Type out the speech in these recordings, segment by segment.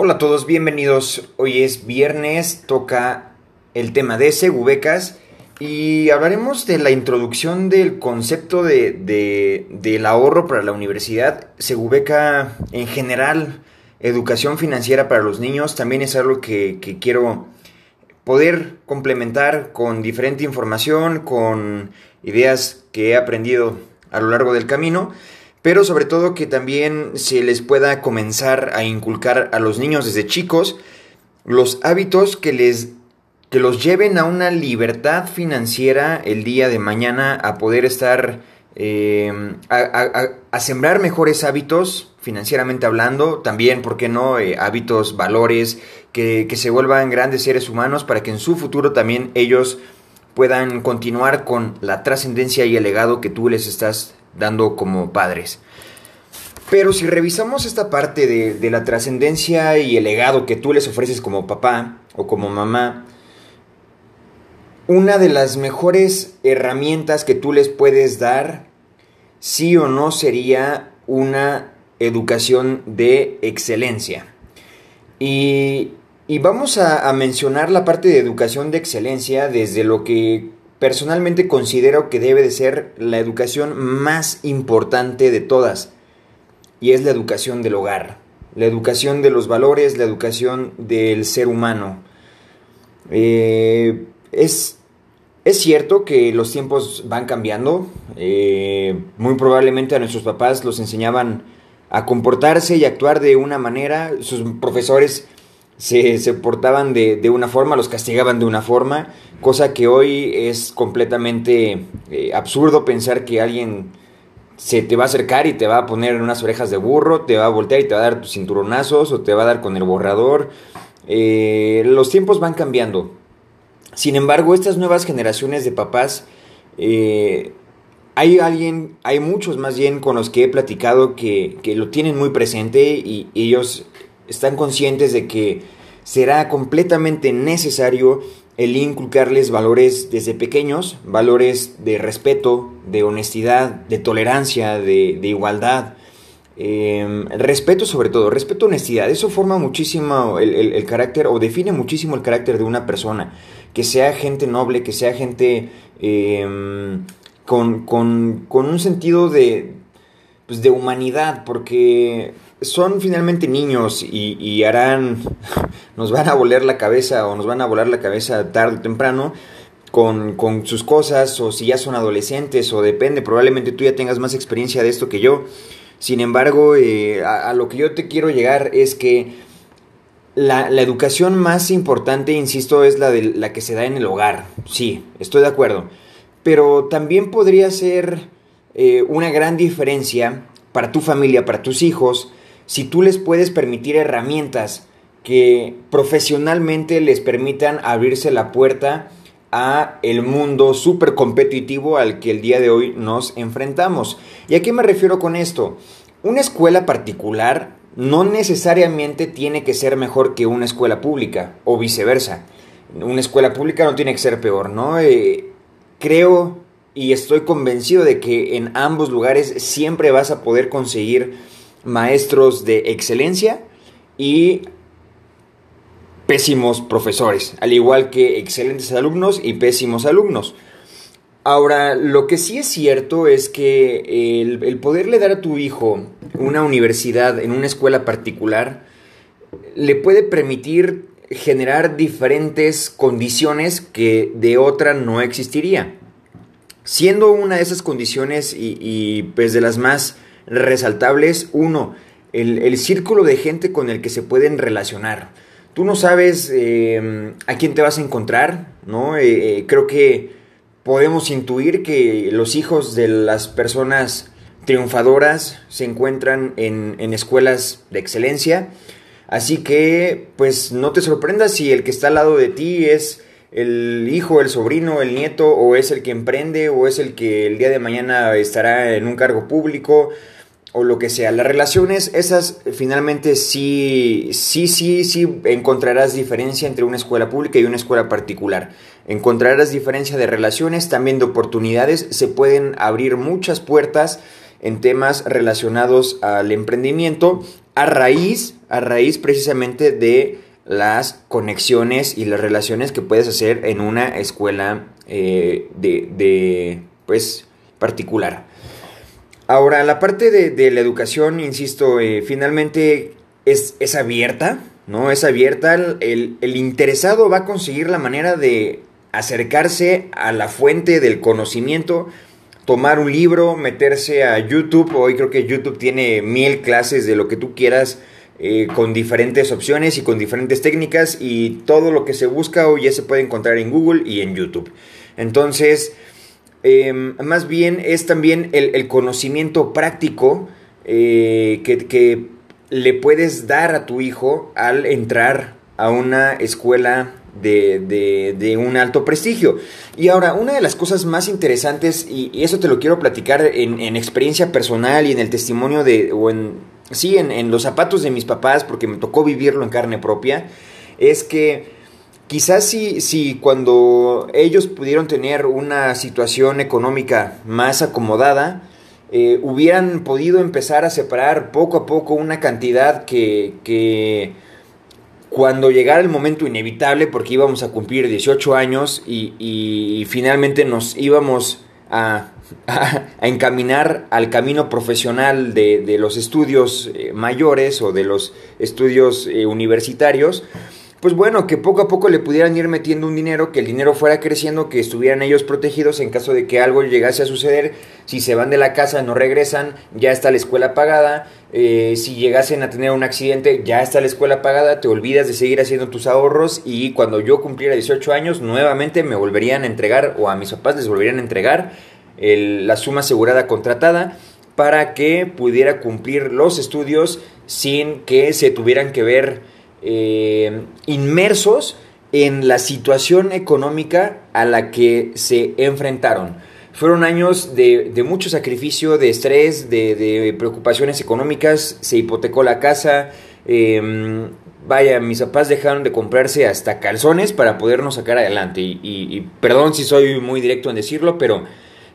Hola a todos, bienvenidos. Hoy es viernes, toca el tema de Segubecas y hablaremos de la introducción del concepto de, de- del ahorro para la universidad. Segubeca en general, educación financiera para los niños, también es algo que, que quiero poder complementar con diferente información, con ideas que he aprendido a lo largo del camino, pero sobre todo que también se les pueda comenzar a inculcar a los niños desde chicos los hábitos que les que los lleven a una libertad financiera el día de mañana a poder estar eh, a, sembrar mejores hábitos financieramente hablando, también, ¿por qué no? Eh, hábitos, valores, que, que se vuelvan grandes seres humanos para que en su futuro también ellos puedan continuar con la trascendencia y el legado que tú les estás dando como padres. Pero si revisamos esta parte de, la trascendencia y el legado que tú les ofreces como papá o como mamá, una de las mejores herramientas que tú les puedes dar, sí o no, sería una educación de excelencia. Y, vamos a mencionar la parte de educación de excelencia desde lo que personalmente considero que debe de ser la educación más importante de todas. Y es la educación del hogar, la educación de los valores, la educación del ser humano. Eh, es, es cierto que los tiempos van cambiando. eh, muy probablemente a nuestros papás los enseñaban a comportarse y actuar de una manera. Sus profesores se, se portaban de, de una forma, los castigaban de una forma. Cosa que hoy es completamente eh, absurdo pensar que alguien se te va a acercar y te va a poner en unas orejas de burro, te va a voltear y te va a dar tus cinturonazos o te va a dar con el borrador. Eh, los tiempos van cambiando. Sin embargo, estas nuevas generaciones de papás, eh, hay alguien, hay muchos más bien con los que he platicado que, que lo tienen muy presente y ellos están conscientes de que será completamente necesario el inculcarles valores desde pequeños, valores de respeto, de honestidad, de tolerancia, de, igualdad. Eh, respeto sobre todo, respeto, honestidad, eso forma muchísimo el, carácter o define muchísimo el carácter de una persona. Que sea gente noble, que sea gente eh, con, con- con un sentido de, pues, de humanidad, porque son finalmente niños y, y harán, nos van a volar la cabeza o nos van a volar la cabeza tarde o temprano con, con sus cosas o si ya son adolescentes o depende, probablemente tú ya tengas más experiencia de esto que yo. Sin embargo, eh, a, lo que yo te quiero llegar es que la, la educación más importante, insisto, es la, de, la que se da en el hogar. Sí, estoy de acuerdo. Pero también podría ser eh, una gran diferencia para tu familia, para tus hijos, si tú les puedes permitir herramientas que profesionalmente les permitan abrirse la puerta a el mundo súper competitivo al que el día de hoy nos enfrentamos. ¿Y a qué me refiero con esto? Una escuela particular no necesariamente tiene que ser mejor que una escuela pública o viceversa. Una escuela pública no tiene que ser peor, ¿no? Eh, creo y estoy convencido de que en ambos lugares siempre vas a poder conseguir maestros de excelencia y pésimos profesores, al igual que excelentes alumnos y pésimos alumnos. Ahora, lo que sí es cierto es que el, poderle dar a tu hijo una universidad en una escuela particular le puede permitir generar diferentes condiciones que de otra no existiría. Siendo una de esas condiciones y, y, pues de las más resaltables, uno, el, el círculo de gente con el que se pueden relacionar. Tú no sabes eh, a quién te vas a encontrar, ¿no? Eh, eh, creo que podemos intuir que los hijos de las personas triunfadoras se encuentran en, en escuelas de excelencia. Así que, pues no te sorprendas si el que está al lado de ti es el hijo, el sobrino, el nieto, o es el que emprende, o es el que el día de mañana estará en un cargo público, o lo que sea. Las relaciones, esas finalmente sí, sí, sí, sí encontrarás diferencia entre una escuela pública y una escuela particular. Encontrarás diferencia de relaciones, también de oportunidades, se pueden abrir muchas puertas en temas relacionados al emprendimiento, a raíz, a raíz precisamente de las conexiones y las relaciones que puedes hacer en una escuela eh, de, pues, particular. Ahora, la parte de, la educación, insisto, eh, finalmente es, es, abierta, ¿no? Es abierta, el, el interesado va a conseguir la manera de acercarse a la fuente del conocimiento, tomar un libro, meterse a YouTube. Hoy creo que YouTube tiene mil clases de lo que tú quieras. Eh, con diferentes opciones y con diferentes técnicas y todo lo que se busca hoy ya se puede encontrar en Google y en YouTube. Entonces, em, más bien es también el, conocimiento práctico eh, que, que, le puedes dar a tu hijo al entrar a una escuela de, un alto prestigio. Y ahora, una de las cosas más interesantes, y, eso te lo quiero platicar en, experiencia personal y en el testimonio de, o en, sí, en, los zapatos de mis papás, porque me tocó vivirlo en carne propia, es que quizás si, si cuando ellos pudieron tener una situación económica más acomodada, eh, hubieran podido empezar a separar poco a poco una cantidad que, que cuando llegara el momento inevitable, porque íbamos a cumplir 18 años y, finalmente nos íbamos a, encaminar al camino profesional de, los estudios eh, mayores o de los estudios eh, universitarios, pues bueno, que poco a poco le pudieran ir metiendo un dinero, que el dinero fuera creciendo, que estuvieran ellos protegidos en caso de que algo llegase a suceder. Si se van de la casa, no regresan, ya está la escuela pagada. Eh, si llegasen a tener un accidente, ya está la escuela pagada, te olvidas de seguir haciendo tus ahorros y cuando yo cumpliera 18 años, nuevamente me volverían a entregar o a mis papás les volverían a entregar la suma asegurada contratada para que pudiera cumplir los estudios sin que se tuvieran que ver eh, inmersos en la situación económica a la que se enfrentaron. Fueron años de, mucho sacrificio, de estrés, de, preocupaciones económicas, se hipotecó la casa, em, vaya, mis papás dejaron de comprarse hasta calzones para podernos sacar adelante. Y, perdón si soy muy directo en decirlo, pero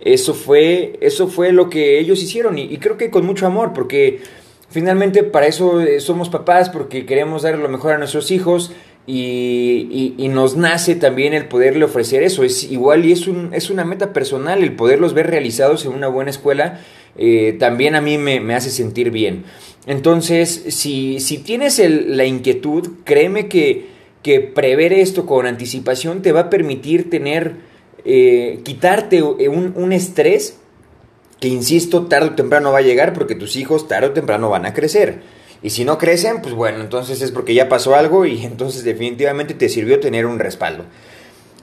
eso fue, eso fue lo que ellos hicieron y, creo que con mucho amor, porque finalmente para eso eh, somos papás, porque queremos dar lo mejor a nuestros hijos y, nos nace también el poderle ofrecer eso. Es igual y es, un, es una meta personal el poderlos ver realizados en una buena escuela. Eh, también a mí me, hace sentir bien. Entonces, si, si tienes la inquietud, créeme que, que prever esto con anticipación te va a permitir tener, eh, quitarte un, un estrés que, insisto, tarde o temprano va a llegar porque tus hijos tarde o temprano van a crecer. Y si no crecen, pues bueno, entonces es porque ya pasó algo y entonces definitivamente te sirvió tener un respaldo.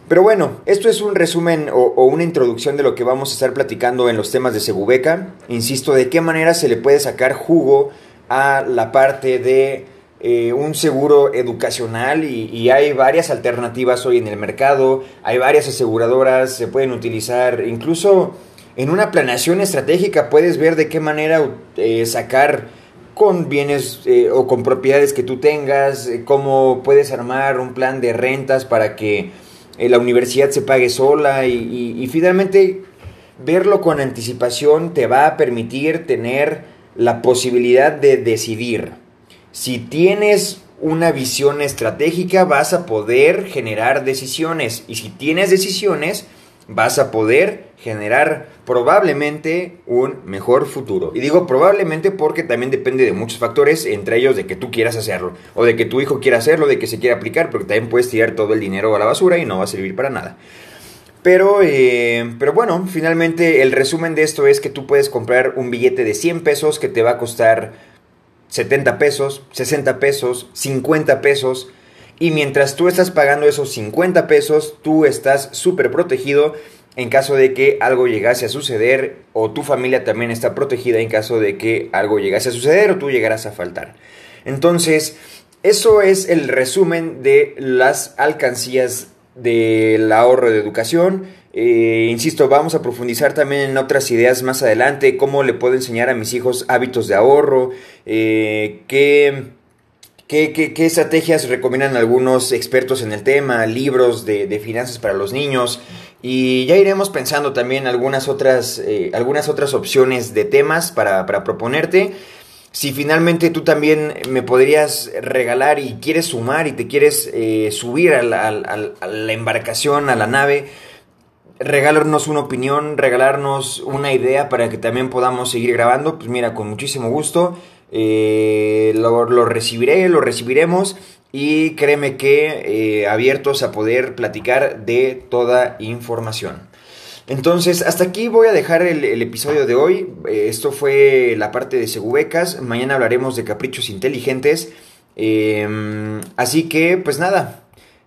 Pero bueno, esto es un resumen o, una introducción de lo que vamos a estar platicando en los temas de Segubeca. Insisto, de qué manera se le puede sacar jugo a la parte de eh, un seguro educacional y, y, hay varias alternativas hoy en el mercado, hay varias aseguradoras, se pueden utilizar, incluso en una planeación estratégica puedes ver de qué manera eh, sacar con bienes eh, o con propiedades que tú tengas, eh, cómo puedes armar un plan de rentas para que la universidad se pague sola y, finalmente verlo con anticipación te va a permitir tener la posibilidad de decidir. Si tienes una visión estratégica vas a poder generar decisiones y si tienes decisiones vas a poder generar probablemente un mejor futuro. Y digo probablemente porque también depende de muchos factores, entre ellos de que tú quieras hacerlo, o de que tu hijo quiera hacerlo, de que se quiera aplicar, porque también puedes tirar todo el dinero a la basura y no va a servir para nada. Pero, eh, pero bueno, finalmente el resumen de esto es que tú puedes comprar un billete de 100 pesos que te va a costar 70 pesos, 60 pesos, 50 pesos. Y mientras tú estás pagando esos 50 pesos, tú estás súper protegido en caso de que algo llegase a suceder o tu familia también está protegida en caso de que algo llegase a suceder o tú llegaras a faltar. Entonces, eso es el resumen de las alcancías del ahorro de educación. Eh, insisto, vamos a profundizar también en otras ideas más adelante, cómo le puedo enseñar a mis hijos hábitos de ahorro, eh, qué, qué, estrategias recomiendan algunos expertos en el tema, libros de, de finanzas para los niños. Y ya iremos pensando también algunas otras, eh, algunas otras opciones de temas para, proponerte. Si finalmente tú también me podrías regalar y quieres sumar y te quieres eh, subir a la, a la embarcación, a la nave, regalarnos una opinión, regalarnos una idea para que también podamos seguir grabando, pues mira, con muchísimo gusto. Eh, lo, recibiré, lo recibiremos y créeme que eh, abiertos a poder platicar de toda información. Entonces, hasta aquí voy a dejar el, episodio de hoy. Eh, esto fue la parte de Segubecas. Mañana hablaremos de caprichos inteligentes. Em, así que, pues nada,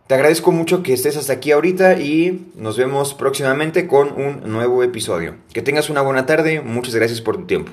te agradezco mucho que estés hasta aquí ahorita y nos vemos próximamente con un nuevo episodio. Que tengas una buena tarde, muchas gracias por tu tiempo.